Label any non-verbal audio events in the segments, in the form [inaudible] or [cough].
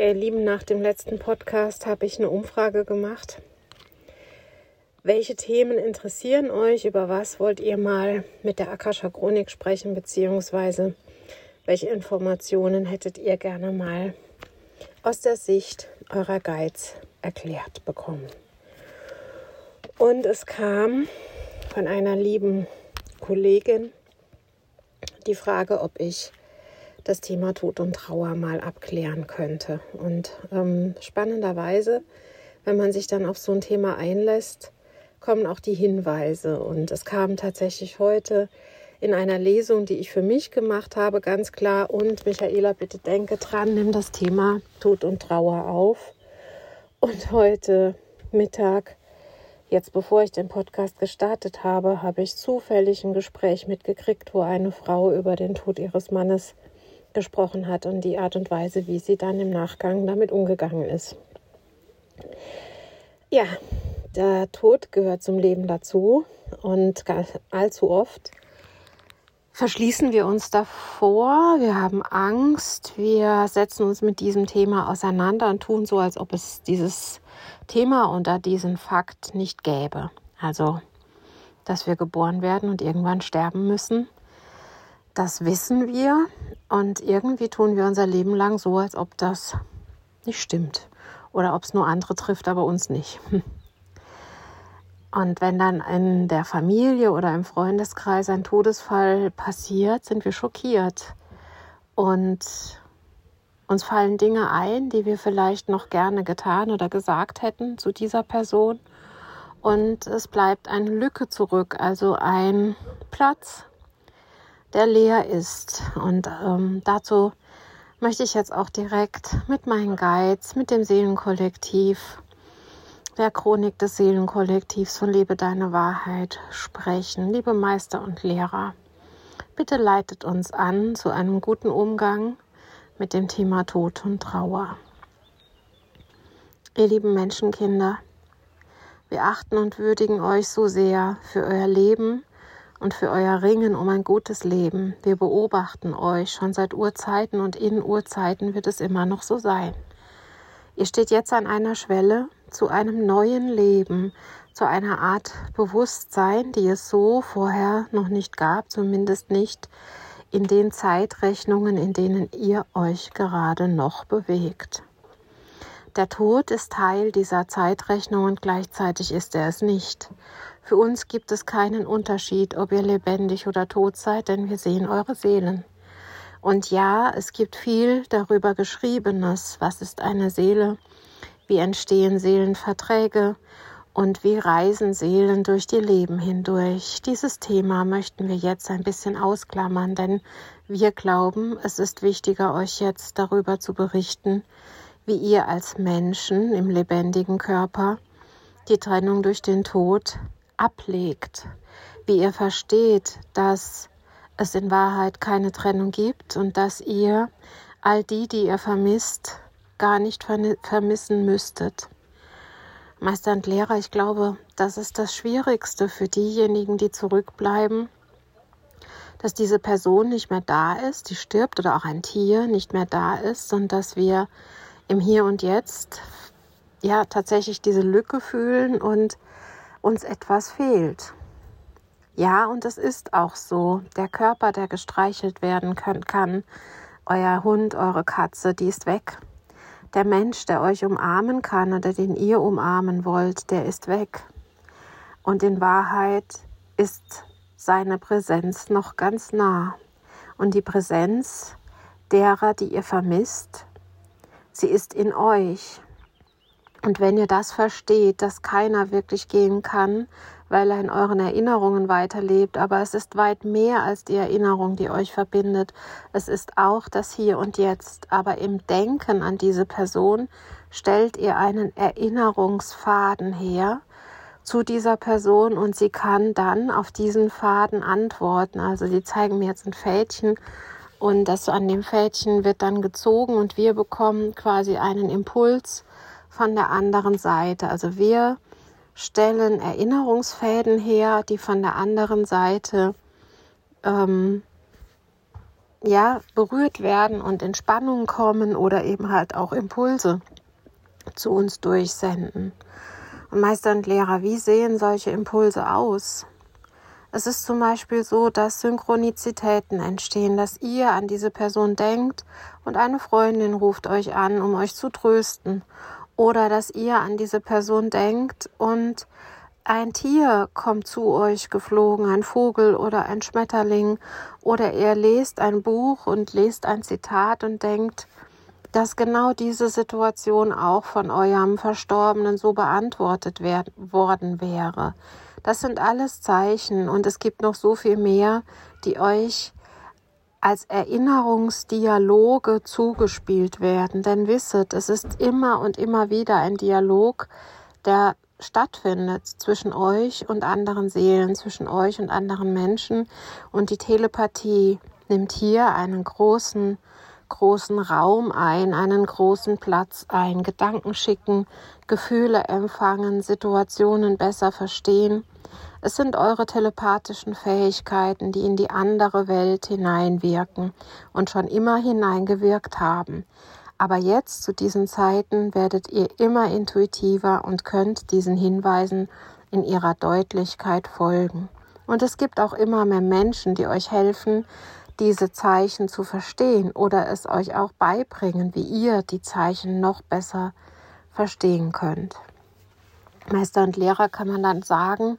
Ihr Lieben, nach dem letzten Podcast habe ich eine Umfrage gemacht. Welche Themen interessieren euch? Über was wollt ihr mal mit der Akasha Chronik sprechen? Beziehungsweise welche Informationen hättet ihr gerne mal aus der Sicht eurer Guides erklärt bekommen? Und es kam von einer lieben Kollegin die Frage, ob ich das Thema Tod und Trauer mal abklären könnte. Und ähm, spannenderweise, wenn man sich dann auf so ein Thema einlässt, kommen auch die Hinweise. Und es kam tatsächlich heute in einer Lesung, die ich für mich gemacht habe, ganz klar. Und Michaela, bitte denke dran, nimm das Thema Tod und Trauer auf. Und heute Mittag, jetzt bevor ich den Podcast gestartet habe, habe ich zufällig ein Gespräch mitgekriegt, wo eine Frau über den Tod ihres Mannes gesprochen hat und die Art und Weise, wie sie dann im Nachgang damit umgegangen ist. Ja, der Tod gehört zum Leben dazu und allzu oft verschließen wir uns davor, wir haben Angst, wir setzen uns mit diesem Thema auseinander und tun so, als ob es dieses Thema unter diesen Fakt nicht gäbe. Also, dass wir geboren werden und irgendwann sterben müssen das wissen wir und irgendwie tun wir unser Leben lang so, als ob das nicht stimmt oder ob es nur andere trifft, aber uns nicht. Und wenn dann in der Familie oder im Freundeskreis ein Todesfall passiert, sind wir schockiert und uns fallen Dinge ein, die wir vielleicht noch gerne getan oder gesagt hätten zu dieser Person. Und es bleibt eine Lücke zurück, also ein Platz, der leer ist. Und ähm, dazu möchte ich jetzt auch direkt mit meinen Guides, mit dem Seelenkollektiv, der Chronik des Seelenkollektivs von Lebe deine Wahrheit sprechen. Liebe Meister und Lehrer, bitte leitet uns an zu einem guten Umgang mit dem Thema Tod und Trauer. Ihr lieben Menschenkinder, wir achten und würdigen euch so sehr für euer Leben, und für euer Ringen um ein gutes Leben. Wir beobachten euch schon seit Urzeiten und in Urzeiten wird es immer noch so sein. Ihr steht jetzt an einer Schwelle zu einem neuen Leben, zu einer Art Bewusstsein, die es so vorher noch nicht gab, zumindest nicht in den Zeitrechnungen, in denen ihr euch gerade noch bewegt. Der Tod ist Teil dieser Zeitrechnung und gleichzeitig ist er es nicht. Für uns gibt es keinen Unterschied, ob ihr lebendig oder tot seid, denn wir sehen eure Seelen. Und ja, es gibt viel darüber Geschriebenes. Was ist eine Seele? Wie entstehen Seelenverträge? Und wie reisen Seelen durch die Leben hindurch? Dieses Thema möchten wir jetzt ein bisschen ausklammern, denn wir glauben, es ist wichtiger, euch jetzt darüber zu berichten, wie ihr als Menschen im lebendigen Körper die Trennung durch den Tod ablegt, wie ihr versteht, dass es in Wahrheit keine Trennung gibt und dass ihr all die, die ihr vermisst, gar nicht vermissen müsstet. Meister und Lehrer, ich glaube, das ist das Schwierigste für diejenigen, die zurückbleiben, dass diese Person nicht mehr da ist, die stirbt oder auch ein Tier nicht mehr da ist und dass wir im Hier und Jetzt ja tatsächlich diese Lücke fühlen und uns etwas fehlt. Ja, und es ist auch so. Der Körper, der gestreichelt werden kann, kann, euer Hund, eure Katze, die ist weg. Der Mensch, der euch umarmen kann oder den ihr umarmen wollt, der ist weg. Und in Wahrheit ist seine Präsenz noch ganz nah. Und die Präsenz derer, die ihr vermisst, sie ist in euch. Und wenn ihr das versteht, dass keiner wirklich gehen kann, weil er in euren Erinnerungen weiterlebt, aber es ist weit mehr als die Erinnerung, die euch verbindet. Es ist auch das Hier und Jetzt. Aber im Denken an diese Person stellt ihr einen Erinnerungsfaden her zu dieser Person und sie kann dann auf diesen Faden antworten. Also sie zeigen mir jetzt ein Fädchen und das an dem Fädchen wird dann gezogen und wir bekommen quasi einen Impuls von der anderen Seite. Also wir stellen Erinnerungsfäden her, die von der anderen Seite ähm, ja, berührt werden und in Spannung kommen oder eben halt auch Impulse zu uns durchsenden. Und Meister und Lehrer, wie sehen solche Impulse aus? Es ist zum Beispiel so, dass Synchronizitäten entstehen, dass ihr an diese Person denkt und eine Freundin ruft euch an, um euch zu trösten. Oder dass ihr an diese Person denkt und ein Tier kommt zu euch geflogen, ein Vogel oder ein Schmetterling. Oder ihr lest ein Buch und lest ein Zitat und denkt, dass genau diese Situation auch von eurem Verstorbenen so beantwortet worden wäre. Das sind alles Zeichen und es gibt noch so viel mehr, die euch als Erinnerungsdialoge zugespielt werden. Denn wisset, es ist immer und immer wieder ein Dialog, der stattfindet zwischen euch und anderen Seelen, zwischen euch und anderen Menschen. Und die Telepathie nimmt hier einen großen, großen Raum ein, einen großen Platz ein. Gedanken schicken, Gefühle empfangen, Situationen besser verstehen. Es sind eure telepathischen Fähigkeiten, die in die andere Welt hineinwirken und schon immer hineingewirkt haben. Aber jetzt zu diesen Zeiten werdet ihr immer intuitiver und könnt diesen Hinweisen in ihrer Deutlichkeit folgen. Und es gibt auch immer mehr Menschen, die euch helfen, diese Zeichen zu verstehen oder es euch auch beibringen, wie ihr die Zeichen noch besser verstehen könnt. Meister und Lehrer kann man dann sagen,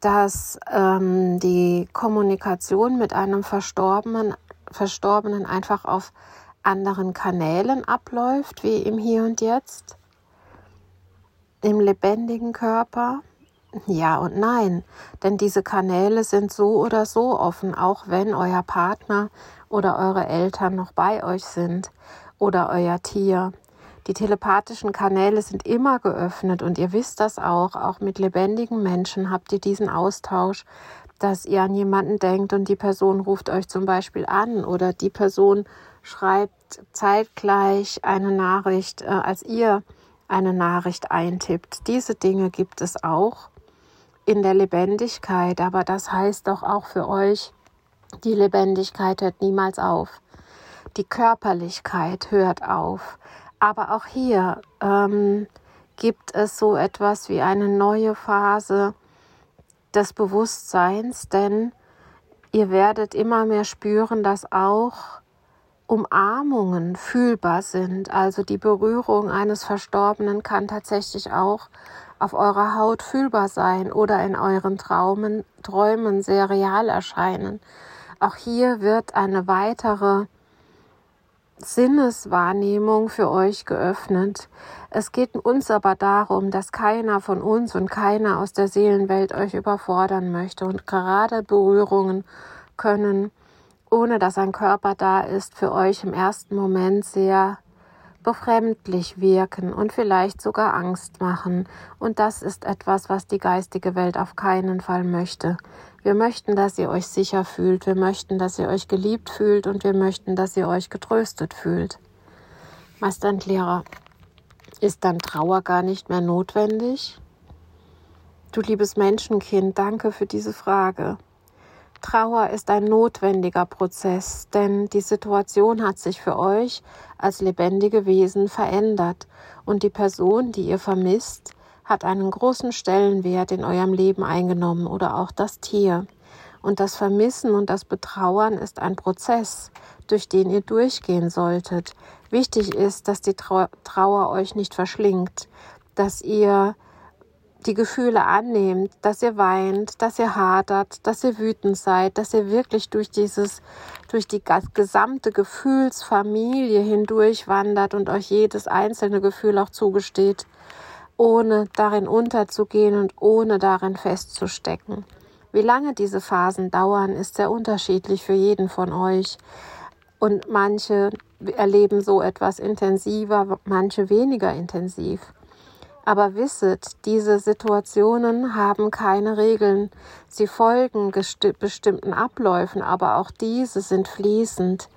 dass ähm, die Kommunikation mit einem Verstorbenen, Verstorbenen einfach auf anderen Kanälen abläuft, wie im Hier und Jetzt, im lebendigen Körper? Ja und nein, denn diese Kanäle sind so oder so offen, auch wenn euer Partner oder eure Eltern noch bei euch sind oder euer Tier. Die telepathischen Kanäle sind immer geöffnet und ihr wisst das auch. Auch mit lebendigen Menschen habt ihr diesen Austausch, dass ihr an jemanden denkt und die Person ruft euch zum Beispiel an oder die Person schreibt zeitgleich eine Nachricht, äh, als ihr eine Nachricht eintippt. Diese Dinge gibt es auch in der Lebendigkeit, aber das heißt doch auch für euch, die Lebendigkeit hört niemals auf. Die Körperlichkeit hört auf. Aber auch hier ähm, gibt es so etwas wie eine neue Phase des Bewusstseins, denn ihr werdet immer mehr spüren, dass auch Umarmungen fühlbar sind. Also die Berührung eines Verstorbenen kann tatsächlich auch auf eurer Haut fühlbar sein oder in euren Träumen sehr real erscheinen. Auch hier wird eine weitere Sinneswahrnehmung für euch geöffnet. Es geht uns aber darum, dass keiner von uns und keiner aus der Seelenwelt euch überfordern möchte. Und gerade Berührungen können, ohne dass ein Körper da ist, für euch im ersten Moment sehr befremdlich wirken und vielleicht sogar Angst machen. Und das ist etwas, was die geistige Welt auf keinen Fall möchte. Wir möchten, dass ihr euch sicher fühlt, wir möchten, dass ihr euch geliebt fühlt und wir möchten, dass ihr euch getröstet fühlt. Meister und Lehrer, ist dann Trauer gar nicht mehr notwendig? Du liebes Menschenkind, danke für diese Frage. Trauer ist ein notwendiger Prozess, denn die Situation hat sich für euch als lebendige Wesen verändert und die Person, die ihr vermisst, hat einen großen Stellenwert in eurem Leben eingenommen oder auch das Tier. Und das Vermissen und das Betrauern ist ein Prozess, durch den ihr durchgehen solltet. Wichtig ist, dass die Trauer euch nicht verschlingt, dass ihr die Gefühle annehmt, dass ihr weint, dass ihr hadert, dass ihr wütend seid, dass ihr wirklich durch dieses, durch die gesamte Gefühlsfamilie hindurch wandert und euch jedes einzelne Gefühl auch zugesteht, ohne darin unterzugehen und ohne darin festzustecken. Wie lange diese Phasen dauern, ist sehr unterschiedlich für jeden von euch. Und manche erleben so etwas intensiver, manche weniger intensiv. Aber wisset, diese Situationen haben keine Regeln. Sie folgen bestimmten Abläufen, aber auch diese sind fließend.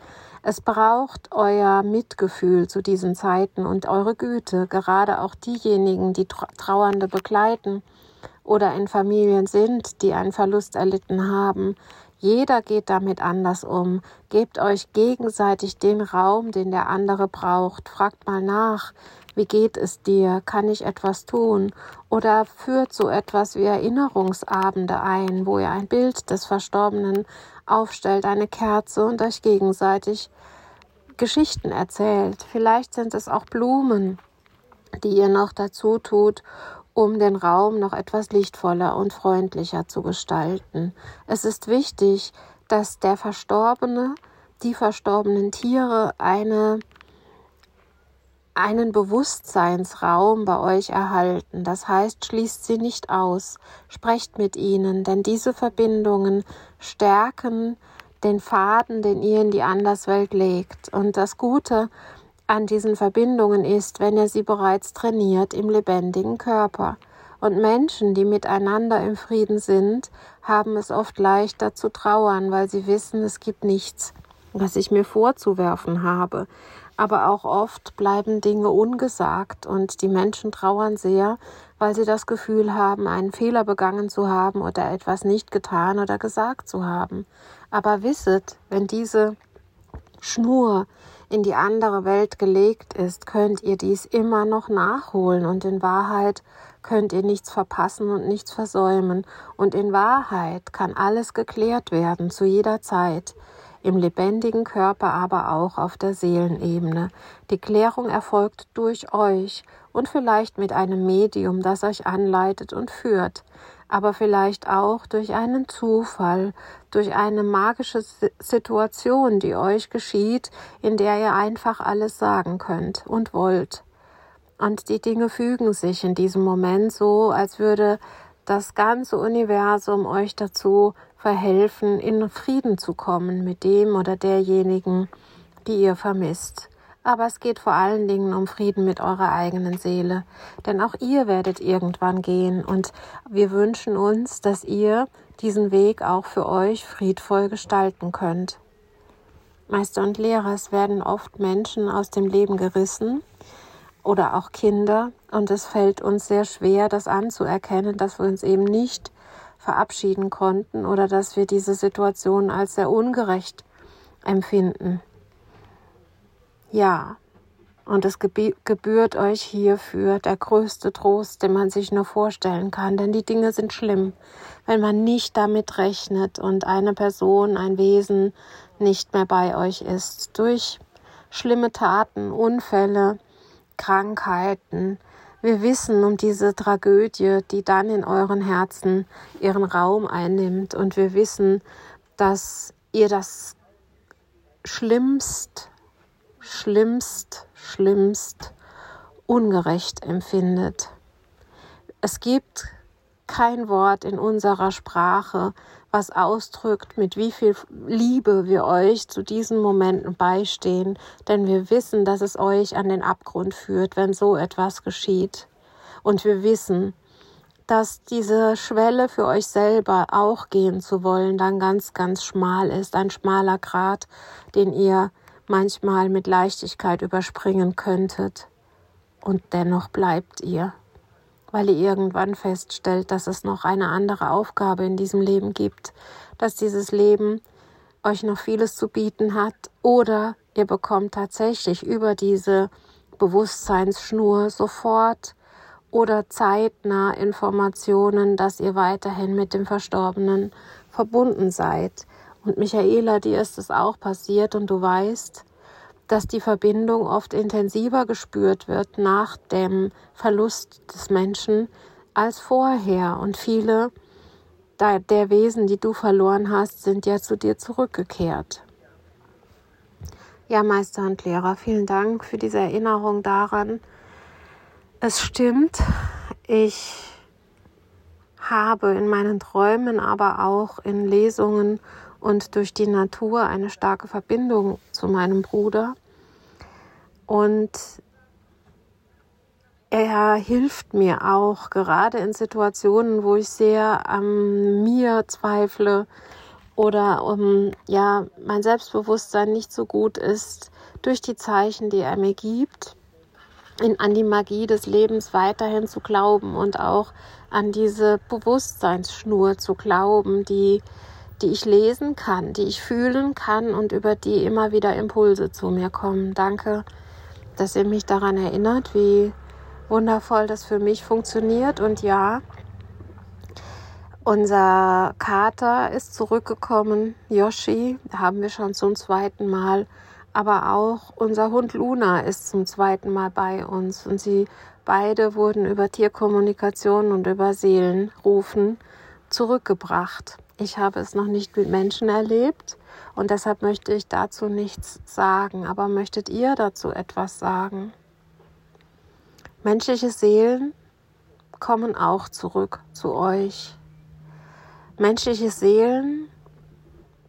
Es braucht euer Mitgefühl zu diesen Zeiten und eure Güte, gerade auch diejenigen, die Trauernde begleiten oder in Familien sind, die einen Verlust erlitten haben. Jeder geht damit anders um. Gebt euch gegenseitig den Raum, den der andere braucht. Fragt mal nach, wie geht es dir? Kann ich etwas tun? Oder führt so etwas wie Erinnerungsabende ein, wo ihr ein Bild des Verstorbenen aufstellt, eine Kerze und euch gegenseitig Geschichten erzählt. Vielleicht sind es auch Blumen, die ihr noch dazu tut, um den Raum noch etwas lichtvoller und freundlicher zu gestalten. Es ist wichtig, dass der Verstorbene, die verstorbenen Tiere eine einen Bewusstseinsraum bei euch erhalten. Das heißt, schließt sie nicht aus, sprecht mit ihnen, denn diese Verbindungen stärken den Faden, den ihr in die Anderswelt legt. Und das Gute an diesen Verbindungen ist, wenn ihr sie bereits trainiert im lebendigen Körper. Und Menschen, die miteinander im Frieden sind, haben es oft leichter zu trauern, weil sie wissen, es gibt nichts, was ich mir vorzuwerfen habe aber auch oft bleiben Dinge ungesagt und die Menschen trauern sehr, weil sie das Gefühl haben, einen Fehler begangen zu haben oder etwas nicht getan oder gesagt zu haben. Aber wisset, wenn diese Schnur in die andere Welt gelegt ist, könnt ihr dies immer noch nachholen. Und in Wahrheit könnt ihr nichts verpassen und nichts versäumen. Und in Wahrheit kann alles geklärt werden zu jeder Zeit im lebendigen Körper, aber auch auf der Seelenebene. Die Klärung erfolgt durch euch und vielleicht mit einem Medium, das euch anleitet und führt, aber vielleicht auch durch einen Zufall, durch eine magische Situation, die euch geschieht, in der ihr einfach alles sagen könnt und wollt. Und die Dinge fügen sich in diesem Moment so, als würde das ganze Universum euch dazu verhelfen, in Frieden zu kommen mit dem oder derjenigen, die ihr vermisst. Aber es geht vor allen Dingen um Frieden mit eurer eigenen Seele. Denn auch ihr werdet irgendwann gehen und wir wünschen uns, dass ihr diesen Weg auch für euch friedvoll gestalten könnt. Meister und Lehrer, es werden oft Menschen aus dem Leben gerissen oder auch Kinder und es fällt uns sehr schwer, das anzuerkennen, dass wir uns eben nicht verabschieden konnten oder dass wir diese Situation als sehr ungerecht empfinden. Ja, und es gebührt euch hierfür der größte Trost, den man sich nur vorstellen kann, denn die Dinge sind schlimm, wenn man nicht damit rechnet und eine Person, ein Wesen nicht mehr bei euch ist. Durch schlimme Taten, Unfälle, Krankheiten, wir wissen um diese Tragödie, die dann in euren Herzen ihren Raum einnimmt. Und wir wissen, dass ihr das schlimmst, schlimmst, schlimmst ungerecht empfindet. Es gibt kein Wort in unserer Sprache, was ausdrückt, mit wie viel Liebe wir euch zu diesen Momenten beistehen, denn wir wissen, dass es euch an den Abgrund führt, wenn so etwas geschieht. Und wir wissen, dass diese Schwelle für euch selber auch gehen zu wollen dann ganz, ganz schmal ist, ein schmaler Grat, den ihr manchmal mit Leichtigkeit überspringen könntet. Und dennoch bleibt ihr weil ihr irgendwann feststellt, dass es noch eine andere Aufgabe in diesem Leben gibt, dass dieses Leben euch noch vieles zu bieten hat oder ihr bekommt tatsächlich über diese Bewusstseinsschnur sofort oder zeitnah Informationen, dass ihr weiterhin mit dem Verstorbenen verbunden seid. Und Michaela, dir ist es auch passiert und du weißt, dass die Verbindung oft intensiver gespürt wird nach dem Verlust des Menschen als vorher. Und viele der Wesen, die du verloren hast, sind ja zu dir zurückgekehrt. Ja, Meister und Lehrer, vielen Dank für diese Erinnerung daran. Es stimmt, ich habe in meinen Träumen, aber auch in Lesungen und durch die Natur eine starke Verbindung zu meinem Bruder. Und er hilft mir auch, gerade in Situationen, wo ich sehr an mir zweifle oder um, ja, mein Selbstbewusstsein nicht so gut ist, durch die Zeichen, die er mir gibt, in, an die Magie des Lebens weiterhin zu glauben und auch an diese Bewusstseinsschnur zu glauben, die, die ich lesen kann, die ich fühlen kann und über die immer wieder Impulse zu mir kommen. Danke, dass ihr mich daran erinnert, wie wundervoll das für mich funktioniert. Und ja, unser Kater ist zurückgekommen, Yoshi, haben wir schon zum zweiten Mal. Aber auch unser Hund Luna ist zum zweiten Mal bei uns. Und sie beide wurden über Tierkommunikation und über Seelenrufen zurückgebracht. Ich habe es noch nicht mit Menschen erlebt und deshalb möchte ich dazu nichts sagen. Aber möchtet ihr dazu etwas sagen? Menschliche Seelen kommen auch zurück zu euch. Menschliche Seelen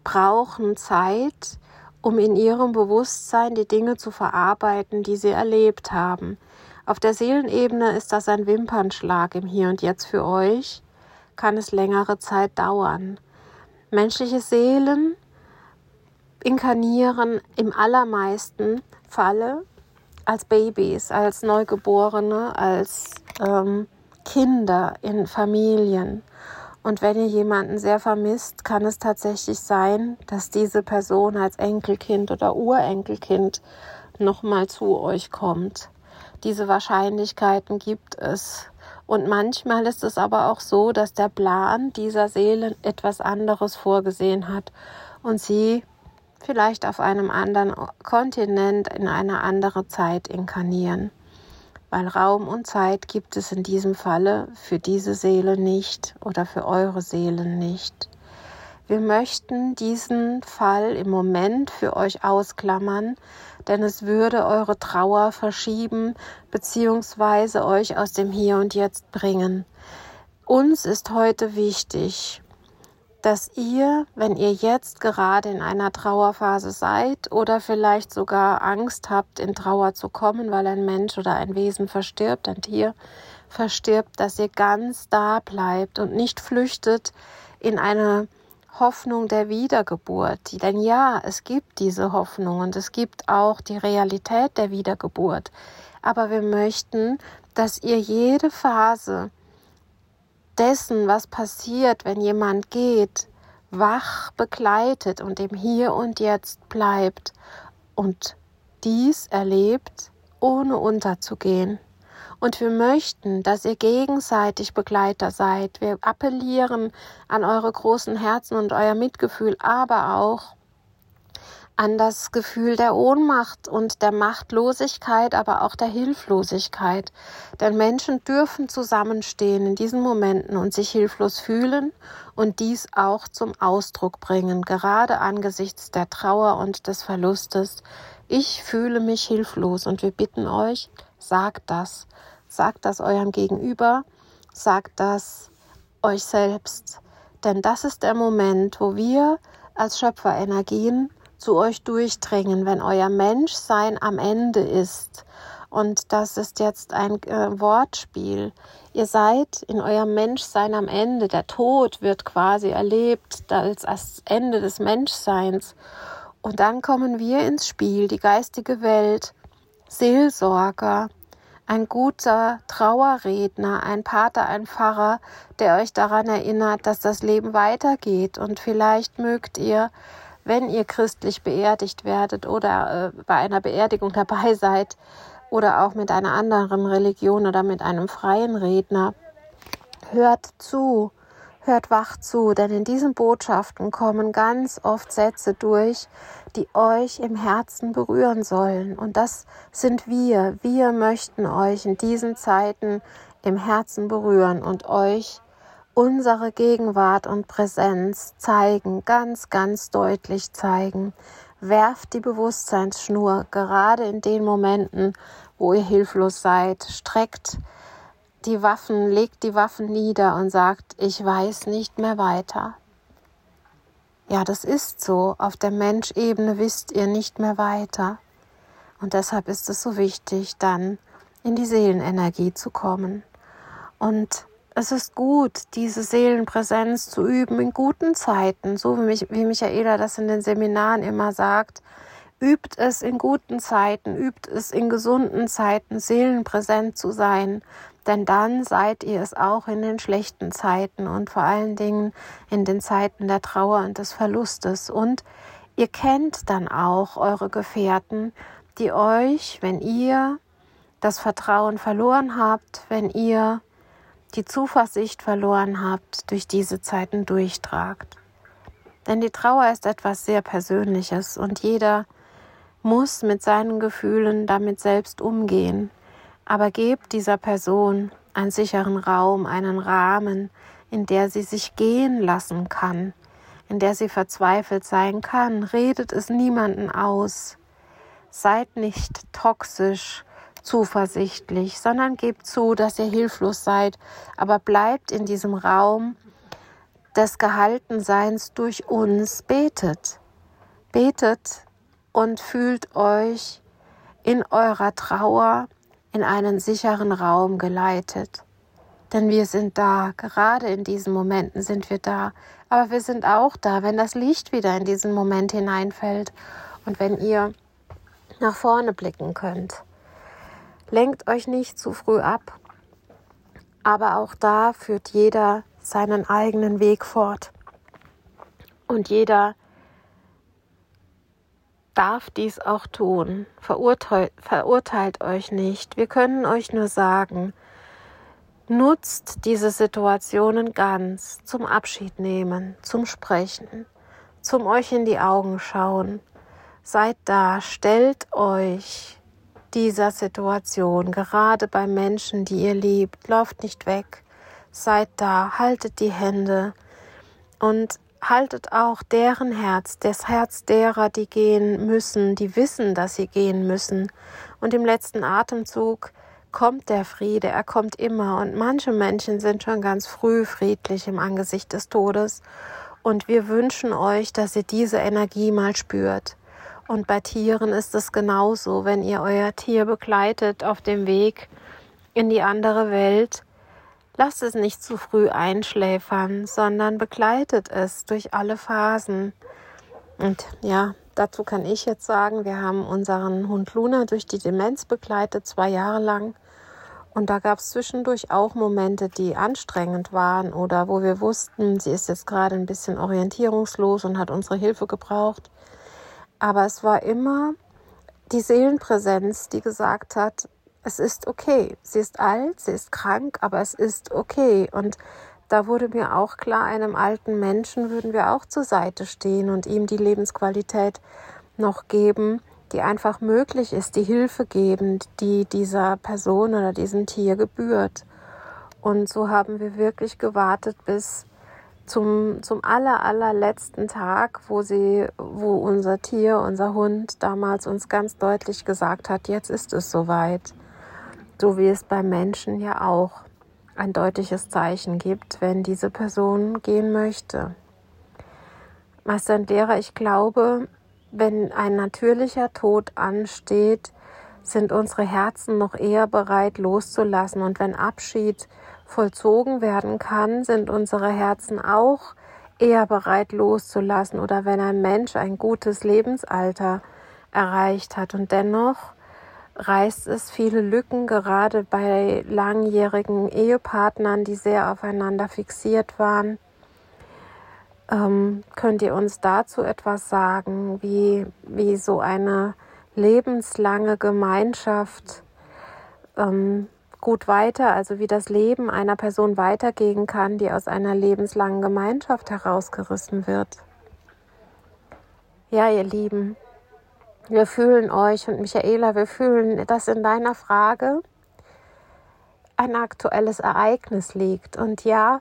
brauchen Zeit, um in ihrem Bewusstsein die Dinge zu verarbeiten, die sie erlebt haben. Auf der Seelenebene ist das ein Wimpernschlag im Hier und Jetzt für euch, kann es längere Zeit dauern. Menschliche Seelen inkarnieren im allermeisten Falle als Babys, als Neugeborene, als ähm, Kinder in Familien. Und wenn ihr jemanden sehr vermisst, kann es tatsächlich sein, dass diese Person als Enkelkind oder Urenkelkind nochmal zu euch kommt. Diese Wahrscheinlichkeiten gibt es. Und manchmal ist es aber auch so, dass der Plan dieser Seele etwas anderes vorgesehen hat und sie vielleicht auf einem anderen Kontinent in eine andere Zeit inkarnieren. Weil Raum und Zeit gibt es in diesem Falle für diese Seele nicht oder für eure Seelen nicht. Wir möchten diesen Fall im Moment für euch ausklammern, denn es würde eure Trauer verschieben bzw. euch aus dem Hier und Jetzt bringen. Uns ist heute wichtig, dass ihr, wenn ihr jetzt gerade in einer Trauerphase seid oder vielleicht sogar Angst habt, in Trauer zu kommen, weil ein Mensch oder ein Wesen verstirbt, ein Tier verstirbt, dass ihr ganz da bleibt und nicht flüchtet in eine Hoffnung der Wiedergeburt. Denn ja, es gibt diese Hoffnung und es gibt auch die Realität der Wiedergeburt. Aber wir möchten, dass ihr jede Phase, dessen, was passiert, wenn jemand geht, wach begleitet und im Hier und Jetzt bleibt und dies erlebt, ohne unterzugehen. Und wir möchten, dass ihr gegenseitig Begleiter seid. Wir appellieren an eure großen Herzen und euer Mitgefühl, aber auch an das Gefühl der Ohnmacht und der Machtlosigkeit, aber auch der Hilflosigkeit. Denn Menschen dürfen zusammenstehen in diesen Momenten und sich hilflos fühlen und dies auch zum Ausdruck bringen, gerade angesichts der Trauer und des Verlustes. Ich fühle mich hilflos und wir bitten euch, sagt das. Sagt das eurem Gegenüber, sagt das euch selbst. Denn das ist der Moment, wo wir als Schöpferenergien zu euch durchdringen, wenn euer Menschsein am Ende ist. Und das ist jetzt ein äh, Wortspiel. Ihr seid in eurem Menschsein am Ende. Der Tod wird quasi erlebt als das Ende des Menschseins. Und dann kommen wir ins Spiel, die geistige Welt, Seelsorger, ein guter Trauerredner, ein Pater, ein Pfarrer, der euch daran erinnert, dass das Leben weitergeht. Und vielleicht mögt ihr, wenn ihr christlich beerdigt werdet oder äh, bei einer Beerdigung [laughs] dabei seid oder auch mit einer anderen Religion oder mit einem freien Redner, hört zu, hört wach zu, denn in diesen Botschaften kommen ganz oft Sätze durch, die euch im Herzen berühren sollen. Und das sind wir. Wir möchten euch in diesen Zeiten im Herzen berühren und euch unsere Gegenwart und Präsenz zeigen, ganz, ganz deutlich zeigen. Werft die Bewusstseinsschnur gerade in den Momenten, wo ihr hilflos seid. Streckt die Waffen, legt die Waffen nieder und sagt, ich weiß nicht mehr weiter. Ja, das ist so. Auf der Menschebene wisst ihr nicht mehr weiter. Und deshalb ist es so wichtig, dann in die Seelenenergie zu kommen. Und es ist gut, diese Seelenpräsenz zu üben in guten Zeiten, so wie, mich, wie Michaela das in den Seminaren immer sagt. Übt es in guten Zeiten, übt es in gesunden Zeiten, seelenpräsent zu sein, denn dann seid ihr es auch in den schlechten Zeiten und vor allen Dingen in den Zeiten der Trauer und des Verlustes. Und ihr kennt dann auch eure Gefährten, die euch, wenn ihr das Vertrauen verloren habt, wenn ihr die Zuversicht verloren habt, durch diese Zeiten durchtragt. Denn die Trauer ist etwas sehr Persönliches und jeder muss mit seinen Gefühlen damit selbst umgehen. Aber gebt dieser Person einen sicheren Raum, einen Rahmen, in der sie sich gehen lassen kann, in der sie verzweifelt sein kann. Redet es niemanden aus. Seid nicht toxisch, zuversichtlich, sondern gebt zu, dass ihr hilflos seid, aber bleibt in diesem Raum des Gehaltenseins durch uns. Betet. Betet und fühlt euch in eurer Trauer in einen sicheren Raum geleitet. Denn wir sind da, gerade in diesen Momenten sind wir da, aber wir sind auch da, wenn das Licht wieder in diesen Moment hineinfällt und wenn ihr nach vorne blicken könnt. Lenkt euch nicht zu früh ab, aber auch da führt jeder seinen eigenen Weg fort. Und jeder darf dies auch tun. Verurteilt, verurteilt euch nicht. Wir können euch nur sagen, nutzt diese Situationen ganz zum Abschied nehmen, zum Sprechen, zum euch in die Augen schauen. Seid da, stellt euch dieser Situation, gerade bei Menschen, die ihr liebt, lauft nicht weg, seid da, haltet die Hände und haltet auch deren Herz, das Herz derer, die gehen müssen, die wissen, dass sie gehen müssen. Und im letzten Atemzug kommt der Friede, er kommt immer. Und manche Menschen sind schon ganz früh friedlich im Angesicht des Todes. Und wir wünschen euch, dass ihr diese Energie mal spürt. Und bei Tieren ist es genauso, wenn ihr euer Tier begleitet auf dem Weg in die andere Welt, Lasst es nicht zu früh einschläfern, sondern begleitet es durch alle Phasen. Und ja, dazu kann ich jetzt sagen, wir haben unseren Hund Luna durch die Demenz begleitet, zwei Jahre lang. Und da gab es zwischendurch auch Momente, die anstrengend waren oder wo wir wussten, sie ist jetzt gerade ein bisschen orientierungslos und hat unsere Hilfe gebraucht. Aber es war immer die Seelenpräsenz, die gesagt hat, es ist okay. Sie ist alt, sie ist krank, aber es ist okay. Und da wurde mir auch klar, einem alten Menschen würden wir auch zur Seite stehen und ihm die Lebensqualität noch geben, die einfach möglich ist, die Hilfe geben, die dieser Person oder diesem Tier gebührt. Und so haben wir wirklich gewartet bis zum, zum aller, allerletzten Tag, wo sie, wo unser Tier, unser Hund damals uns ganz deutlich gesagt hat, jetzt ist es soweit so wie es beim Menschen ja auch ein deutliches Zeichen gibt, wenn diese Person gehen möchte. Meister und Lehrer, ich glaube, wenn ein natürlicher Tod ansteht, sind unsere Herzen noch eher bereit loszulassen. Und wenn Abschied vollzogen werden kann, sind unsere Herzen auch eher bereit loszulassen. Oder wenn ein Mensch ein gutes Lebensalter erreicht hat und dennoch reißt es viele Lücken, gerade bei langjährigen Ehepartnern, die sehr aufeinander fixiert waren. Ähm, könnt ihr uns dazu etwas sagen, wie, wie so eine lebenslange Gemeinschaft ähm, gut weiter, also wie das Leben einer Person weitergehen kann, die aus einer lebenslangen Gemeinschaft herausgerissen wird? Ja, ihr Lieben, wir fühlen euch und Michaela, wir fühlen, dass in deiner Frage ein aktuelles Ereignis liegt. Und ja,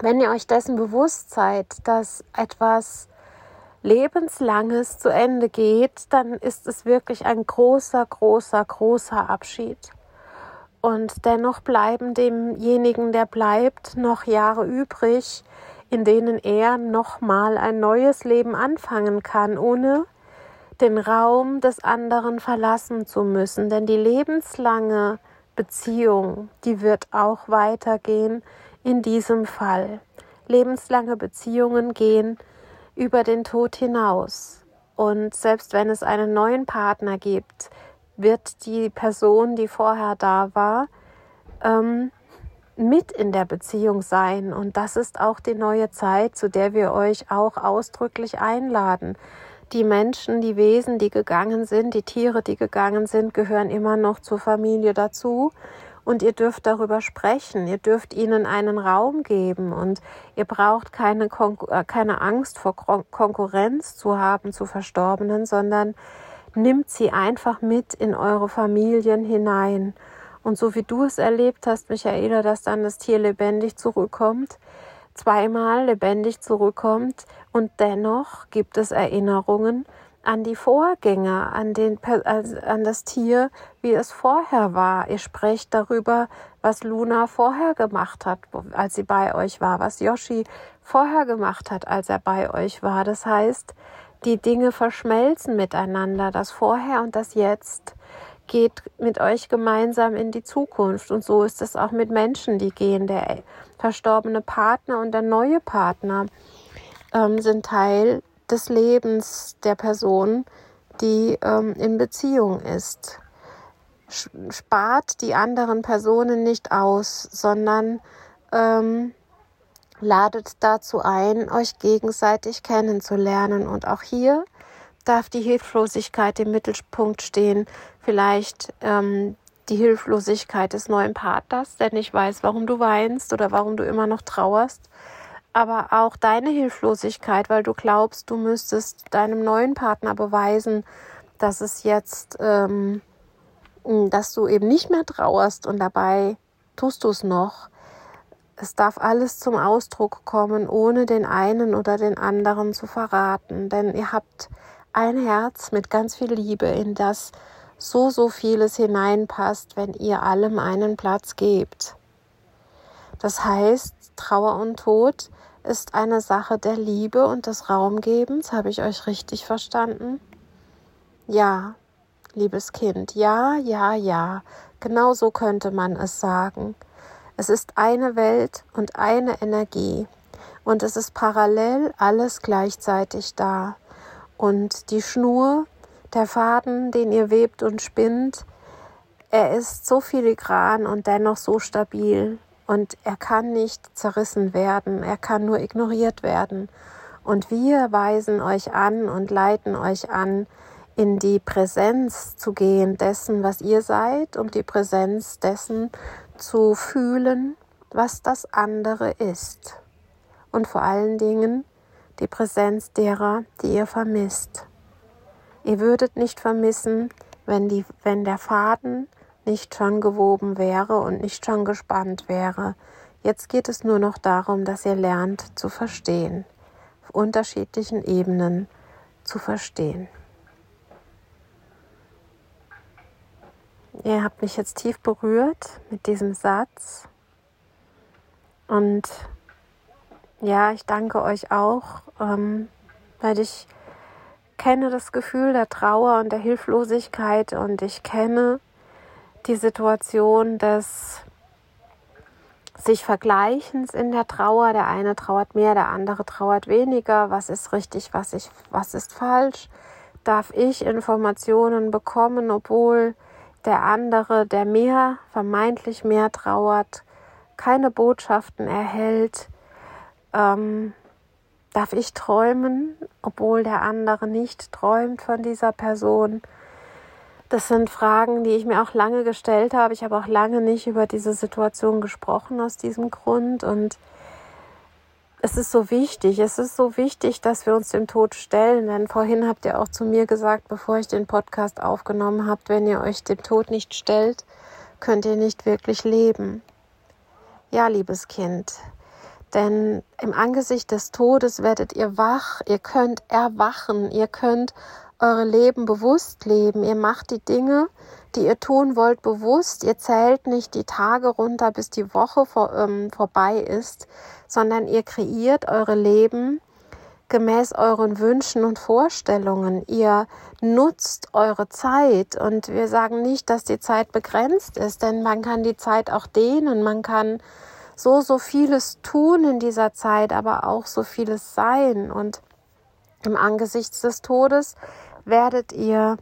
wenn ihr euch dessen bewusst seid, dass etwas Lebenslanges zu Ende geht, dann ist es wirklich ein großer, großer, großer Abschied. Und dennoch bleiben demjenigen, der bleibt, noch Jahre übrig, in denen er nochmal ein neues Leben anfangen kann, ohne den Raum des anderen verlassen zu müssen, denn die lebenslange Beziehung, die wird auch weitergehen in diesem Fall. Lebenslange Beziehungen gehen über den Tod hinaus. Und selbst wenn es einen neuen Partner gibt, wird die Person, die vorher da war, ähm, mit in der Beziehung sein. Und das ist auch die neue Zeit, zu der wir euch auch ausdrücklich einladen die Menschen, die Wesen, die gegangen sind, die Tiere, die gegangen sind, gehören immer noch zur Familie dazu. Und ihr dürft darüber sprechen, ihr dürft ihnen einen Raum geben und ihr braucht keine, äh, keine Angst vor Kon Konkurrenz zu haben zu Verstorbenen, sondern nimmt sie einfach mit in eure Familien hinein. Und so wie du es erlebt hast, Michaela, dass dann das Tier lebendig zurückkommt, zweimal lebendig zurückkommt und dennoch gibt es Erinnerungen an die Vorgänger, an, den, an das Tier, wie es vorher war. Ihr sprecht darüber, was Luna vorher gemacht hat, als sie bei euch war, was Yoshi vorher gemacht hat, als er bei euch war. Das heißt, die Dinge verschmelzen miteinander, das Vorher und das Jetzt geht mit euch gemeinsam in die Zukunft. Und so ist es auch mit Menschen, die gehen. Der verstorbene Partner und der neue Partner ähm, sind Teil des Lebens der Person, die ähm, in Beziehung ist. Spart die anderen Personen nicht aus, sondern ähm, ladet dazu ein, euch gegenseitig kennenzulernen. Und auch hier darf die Hilflosigkeit im Mittelpunkt stehen. Vielleicht ähm, die Hilflosigkeit des neuen Partners, der nicht weiß, warum du weinst oder warum du immer noch trauerst. Aber auch deine Hilflosigkeit, weil du glaubst, du müsstest deinem neuen Partner beweisen, dass es jetzt, ähm, dass du eben nicht mehr trauerst und dabei tust du es noch. Es darf alles zum Ausdruck kommen, ohne den einen oder den anderen zu verraten, denn ihr habt ein Herz mit ganz viel Liebe, in das so, so vieles hineinpasst, wenn ihr allem einen Platz gebt. Das heißt, Trauer und Tod ist eine Sache der Liebe und des Raumgebens. Habe ich euch richtig verstanden? Ja, liebes Kind, ja, ja, ja, genau so könnte man es sagen. Es ist eine Welt und eine Energie und es ist parallel alles gleichzeitig da. Und die Schnur, der Faden, den ihr webt und spinnt, er ist so filigran und dennoch so stabil. Und er kann nicht zerrissen werden, er kann nur ignoriert werden. Und wir weisen euch an und leiten euch an, in die Präsenz zu gehen dessen, was ihr seid, um die Präsenz dessen zu fühlen, was das andere ist. Und vor allen Dingen die Präsenz derer, die ihr vermisst. Ihr würdet nicht vermissen, wenn, die, wenn der Faden nicht schon gewoben wäre und nicht schon gespannt wäre. Jetzt geht es nur noch darum, dass ihr lernt zu verstehen, auf unterschiedlichen Ebenen zu verstehen. Ihr habt mich jetzt tief berührt mit diesem Satz und ja, ich danke euch auch, ähm, weil ich kenne das Gefühl der Trauer und der Hilflosigkeit und ich kenne die Situation des sich Vergleichens in der Trauer. Der eine trauert mehr, der andere trauert weniger. Was ist richtig, was, ich, was ist falsch? darf ich Informationen bekommen, obwohl der andere, der mehr, vermeintlich mehr trauert, keine Botschaften erhält. Ähm, darf ich träumen, obwohl der andere nicht träumt von dieser Person? Das sind Fragen, die ich mir auch lange gestellt habe. Ich habe auch lange nicht über diese Situation gesprochen aus diesem Grund und es ist so wichtig, es ist so wichtig, dass wir uns dem Tod stellen, denn vorhin habt ihr auch zu mir gesagt, bevor ich den Podcast aufgenommen habt, wenn ihr euch dem Tod nicht stellt, könnt ihr nicht wirklich leben. Ja, liebes Kind, denn im Angesicht des Todes werdet ihr wach, ihr könnt erwachen, ihr könnt eure Leben bewusst leben, ihr macht die Dinge, die ihr tun wollt, bewusst. Ihr zählt nicht die Tage runter, bis die Woche vor, ähm, vorbei ist, sondern ihr kreiert eure Leben gemäß euren Wünschen und Vorstellungen. Ihr nutzt eure Zeit und wir sagen nicht, dass die Zeit begrenzt ist, denn man kann die Zeit auch dehnen, man kann so, so vieles tun in dieser Zeit, aber auch so vieles sein und im Angesicht des Todes werdet ihr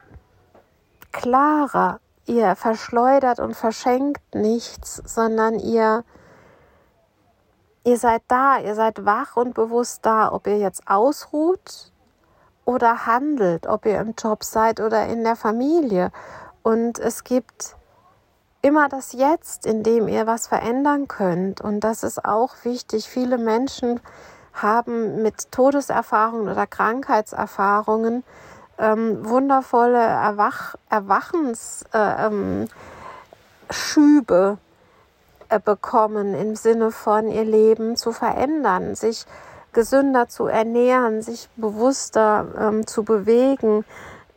klarer. Ihr verschleudert und verschenkt nichts, sondern ihr ihr seid da, ihr seid wach und bewusst da, ob ihr jetzt ausruht oder handelt, ob ihr im Job seid oder in der Familie. Und es gibt immer das Jetzt, in dem ihr was verändern könnt. Und das ist auch wichtig. Viele Menschen haben mit Todeserfahrungen oder Krankheitserfahrungen ähm, wundervolle Erwach Erwachensschübe äh, ähm, äh, bekommen im Sinne von ihr Leben zu verändern, sich gesünder zu ernähren, sich bewusster ähm, zu bewegen,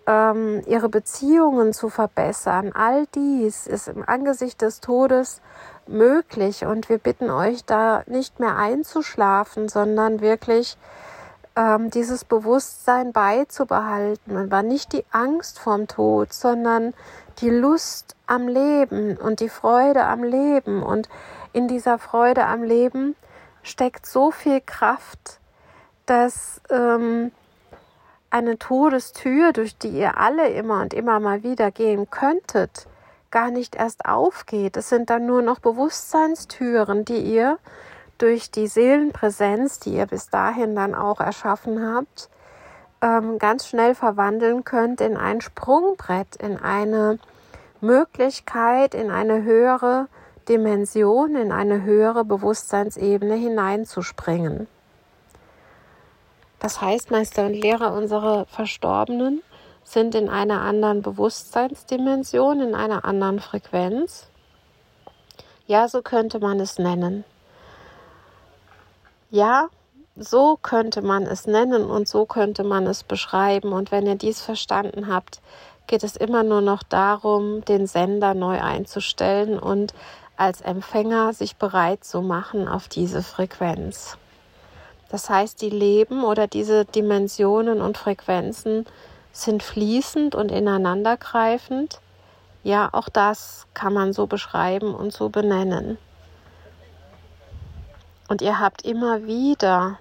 ähm, ihre Beziehungen zu verbessern. All dies ist im Angesicht des Todes möglich und wir bitten euch da nicht mehr einzuschlafen, sondern wirklich ähm, dieses Bewusstsein beizubehalten und war nicht die Angst vorm Tod, sondern die Lust am Leben und die Freude am Leben. Und in dieser Freude am Leben steckt so viel Kraft, dass ähm, eine Todestür, durch die ihr alle immer und immer mal wieder gehen könntet, gar nicht erst aufgeht. Es sind dann nur noch Bewusstseinstüren, die ihr durch die Seelenpräsenz, die ihr bis dahin dann auch erschaffen habt, ähm, ganz schnell verwandeln könnt in ein Sprungbrett, in eine Möglichkeit, in eine höhere Dimension, in eine höhere Bewusstseinsebene hineinzuspringen. Das heißt, Meister und Lehrer, unsere Verstorbenen sind in einer anderen Bewusstseinsdimension, in einer anderen Frequenz. Ja, so könnte man es nennen. Ja, so könnte man es nennen und so könnte man es beschreiben. Und wenn ihr dies verstanden habt, geht es immer nur noch darum, den Sender neu einzustellen und als Empfänger sich bereit zu machen auf diese Frequenz. Das heißt, die Leben oder diese Dimensionen und Frequenzen sind fließend und ineinandergreifend. Ja, auch das kann man so beschreiben und so benennen. Und ihr habt immer wieder,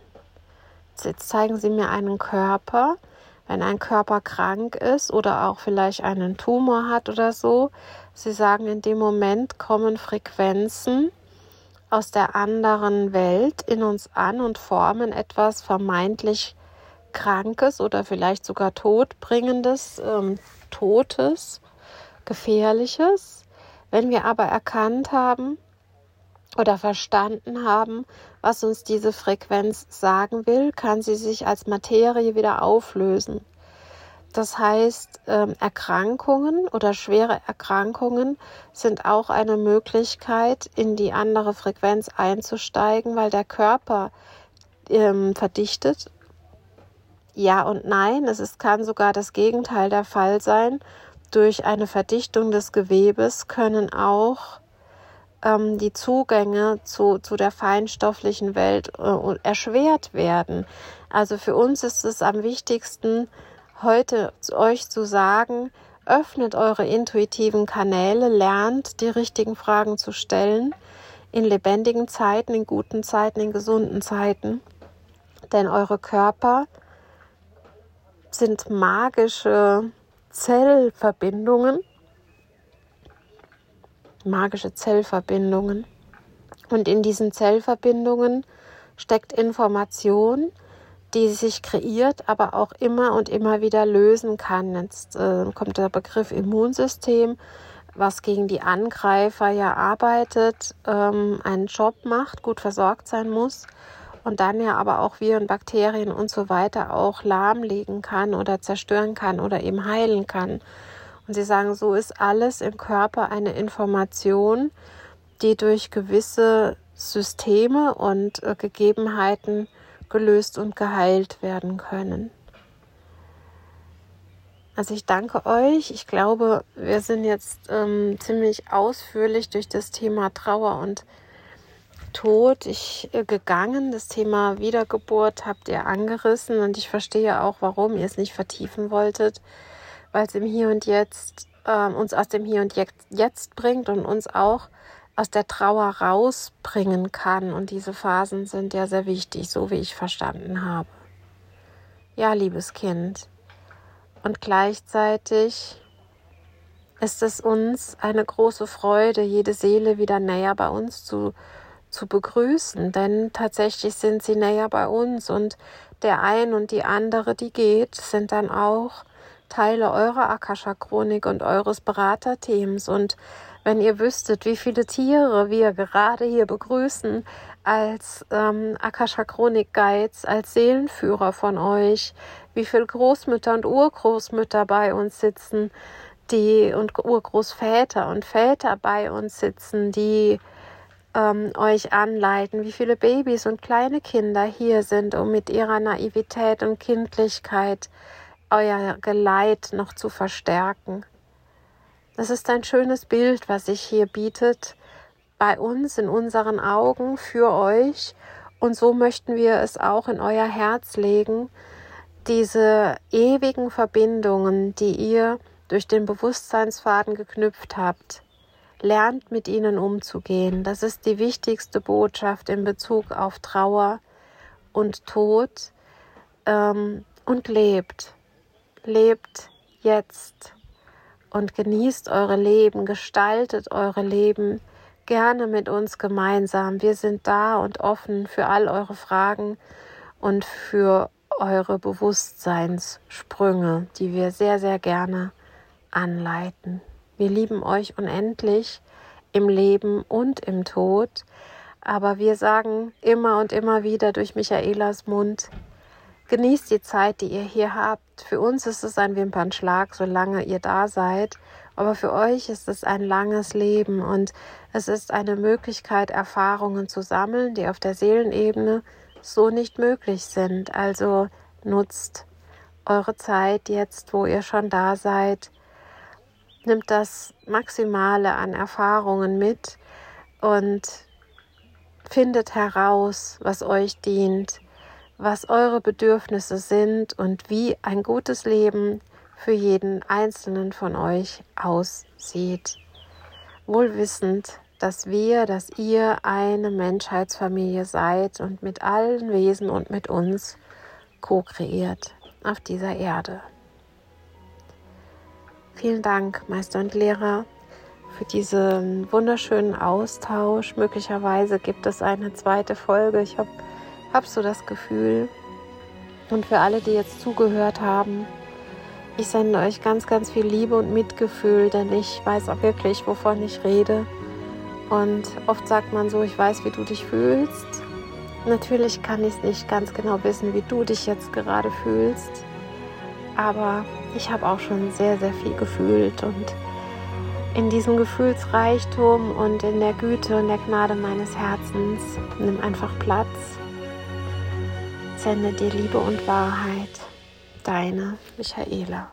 jetzt zeigen Sie mir einen Körper, wenn ein Körper krank ist oder auch vielleicht einen Tumor hat oder so. Sie sagen, in dem Moment kommen Frequenzen aus der anderen Welt in uns an und formen etwas vermeintlich Krankes oder vielleicht sogar Todbringendes, ähm, Totes, Gefährliches. Wenn wir aber erkannt haben, oder verstanden haben, was uns diese Frequenz sagen will, kann sie sich als Materie wieder auflösen. Das heißt, ähm, Erkrankungen oder schwere Erkrankungen sind auch eine Möglichkeit, in die andere Frequenz einzusteigen, weil der Körper ähm, verdichtet. Ja und nein, es ist, kann sogar das Gegenteil der Fall sein. Durch eine Verdichtung des Gewebes können auch ähm, die Zugänge zu, zu der feinstofflichen Welt äh, erschwert werden. Also für uns ist es am wichtigsten, heute euch zu sagen, öffnet eure intuitiven Kanäle, lernt die richtigen Fragen zu stellen in lebendigen Zeiten, in guten Zeiten, in gesunden Zeiten. Denn eure Körper sind magische Zellverbindungen. Magische Zellverbindungen. Und in diesen Zellverbindungen steckt Information, die sich kreiert, aber auch immer und immer wieder lösen kann. Jetzt äh, kommt der Begriff Immunsystem, was gegen die Angreifer ja arbeitet, ähm, einen Job macht, gut versorgt sein muss und dann ja aber auch Viren, Bakterien und so weiter auch lahmlegen kann oder zerstören kann oder eben heilen kann. Und sie sagen, so ist alles im Körper eine Information, die durch gewisse Systeme und äh, Gegebenheiten gelöst und geheilt werden können. Also ich danke euch. Ich glaube, wir sind jetzt ähm, ziemlich ausführlich durch das Thema Trauer und Tod ich, äh, gegangen. Das Thema Wiedergeburt habt ihr angerissen und ich verstehe auch, warum ihr es nicht vertiefen wolltet, weil es im Hier und Jetzt äh, uns aus dem Hier und Jetzt, Jetzt bringt und uns auch aus der Trauer rausbringen kann. Und diese Phasen sind ja sehr wichtig, so wie ich verstanden habe. Ja, liebes Kind. Und gleichzeitig ist es uns eine große Freude, jede Seele wieder näher bei uns zu, zu begrüßen, denn tatsächlich sind sie näher bei uns und der ein und die andere, die geht, sind dann auch Teile eurer Akasha-Chronik und eures Beraterteams. Und wenn ihr wüsstet, wie viele Tiere wir gerade hier begrüßen als ähm, Akasha Chronik Guides, als Seelenführer von euch, wie viele Großmütter und Urgroßmütter bei uns sitzen, die und Urgroßväter und Väter bei uns sitzen, die ähm, euch anleiten, wie viele Babys und kleine Kinder hier sind, um mit ihrer Naivität und Kindlichkeit euer Geleit noch zu verstärken. Das ist ein schönes Bild, was sich hier bietet bei uns, in unseren Augen, für euch. Und so möchten wir es auch in euer Herz legen, diese ewigen Verbindungen, die ihr durch den Bewusstseinsfaden geknüpft habt. Lernt mit ihnen umzugehen. Das ist die wichtigste Botschaft in Bezug auf Trauer und Tod. Ähm, und lebt. Lebt jetzt und genießt eure Leben, gestaltet eure Leben gerne mit uns gemeinsam. Wir sind da und offen für all eure Fragen und für eure Bewusstseinssprünge, die wir sehr, sehr gerne anleiten. Wir lieben euch unendlich im Leben und im Tod, aber wir sagen immer und immer wieder durch Michaelas Mund, Genießt die Zeit, die ihr hier habt. Für uns ist es ein Wimpernschlag, solange ihr da seid. Aber für euch ist es ein langes Leben und es ist eine Möglichkeit, Erfahrungen zu sammeln, die auf der Seelenebene so nicht möglich sind. Also nutzt eure Zeit jetzt, wo ihr schon da seid. Nimmt das Maximale an Erfahrungen mit und findet heraus, was euch dient was eure Bedürfnisse sind und wie ein gutes Leben für jeden einzelnen von euch aussieht. Wohl wissend, dass wir, dass ihr eine Menschheitsfamilie seid und mit allen Wesen und mit uns co-kreiert auf dieser Erde. Vielen Dank, Meister und Lehrer, für diesen wunderschönen Austausch. Möglicherweise gibt es eine zweite Folge. Ich habe habe so das Gefühl. Und für alle, die jetzt zugehört haben, ich sende euch ganz, ganz viel Liebe und Mitgefühl, denn ich weiß auch wirklich, wovon ich rede. Und oft sagt man so, ich weiß, wie du dich fühlst. Natürlich kann ich es nicht ganz genau wissen, wie du dich jetzt gerade fühlst. Aber ich habe auch schon sehr, sehr viel gefühlt. Und in diesem Gefühlsreichtum und in der Güte und der Gnade meines Herzens nimm einfach Platz sende dir Liebe und Wahrheit. Deine Michaela.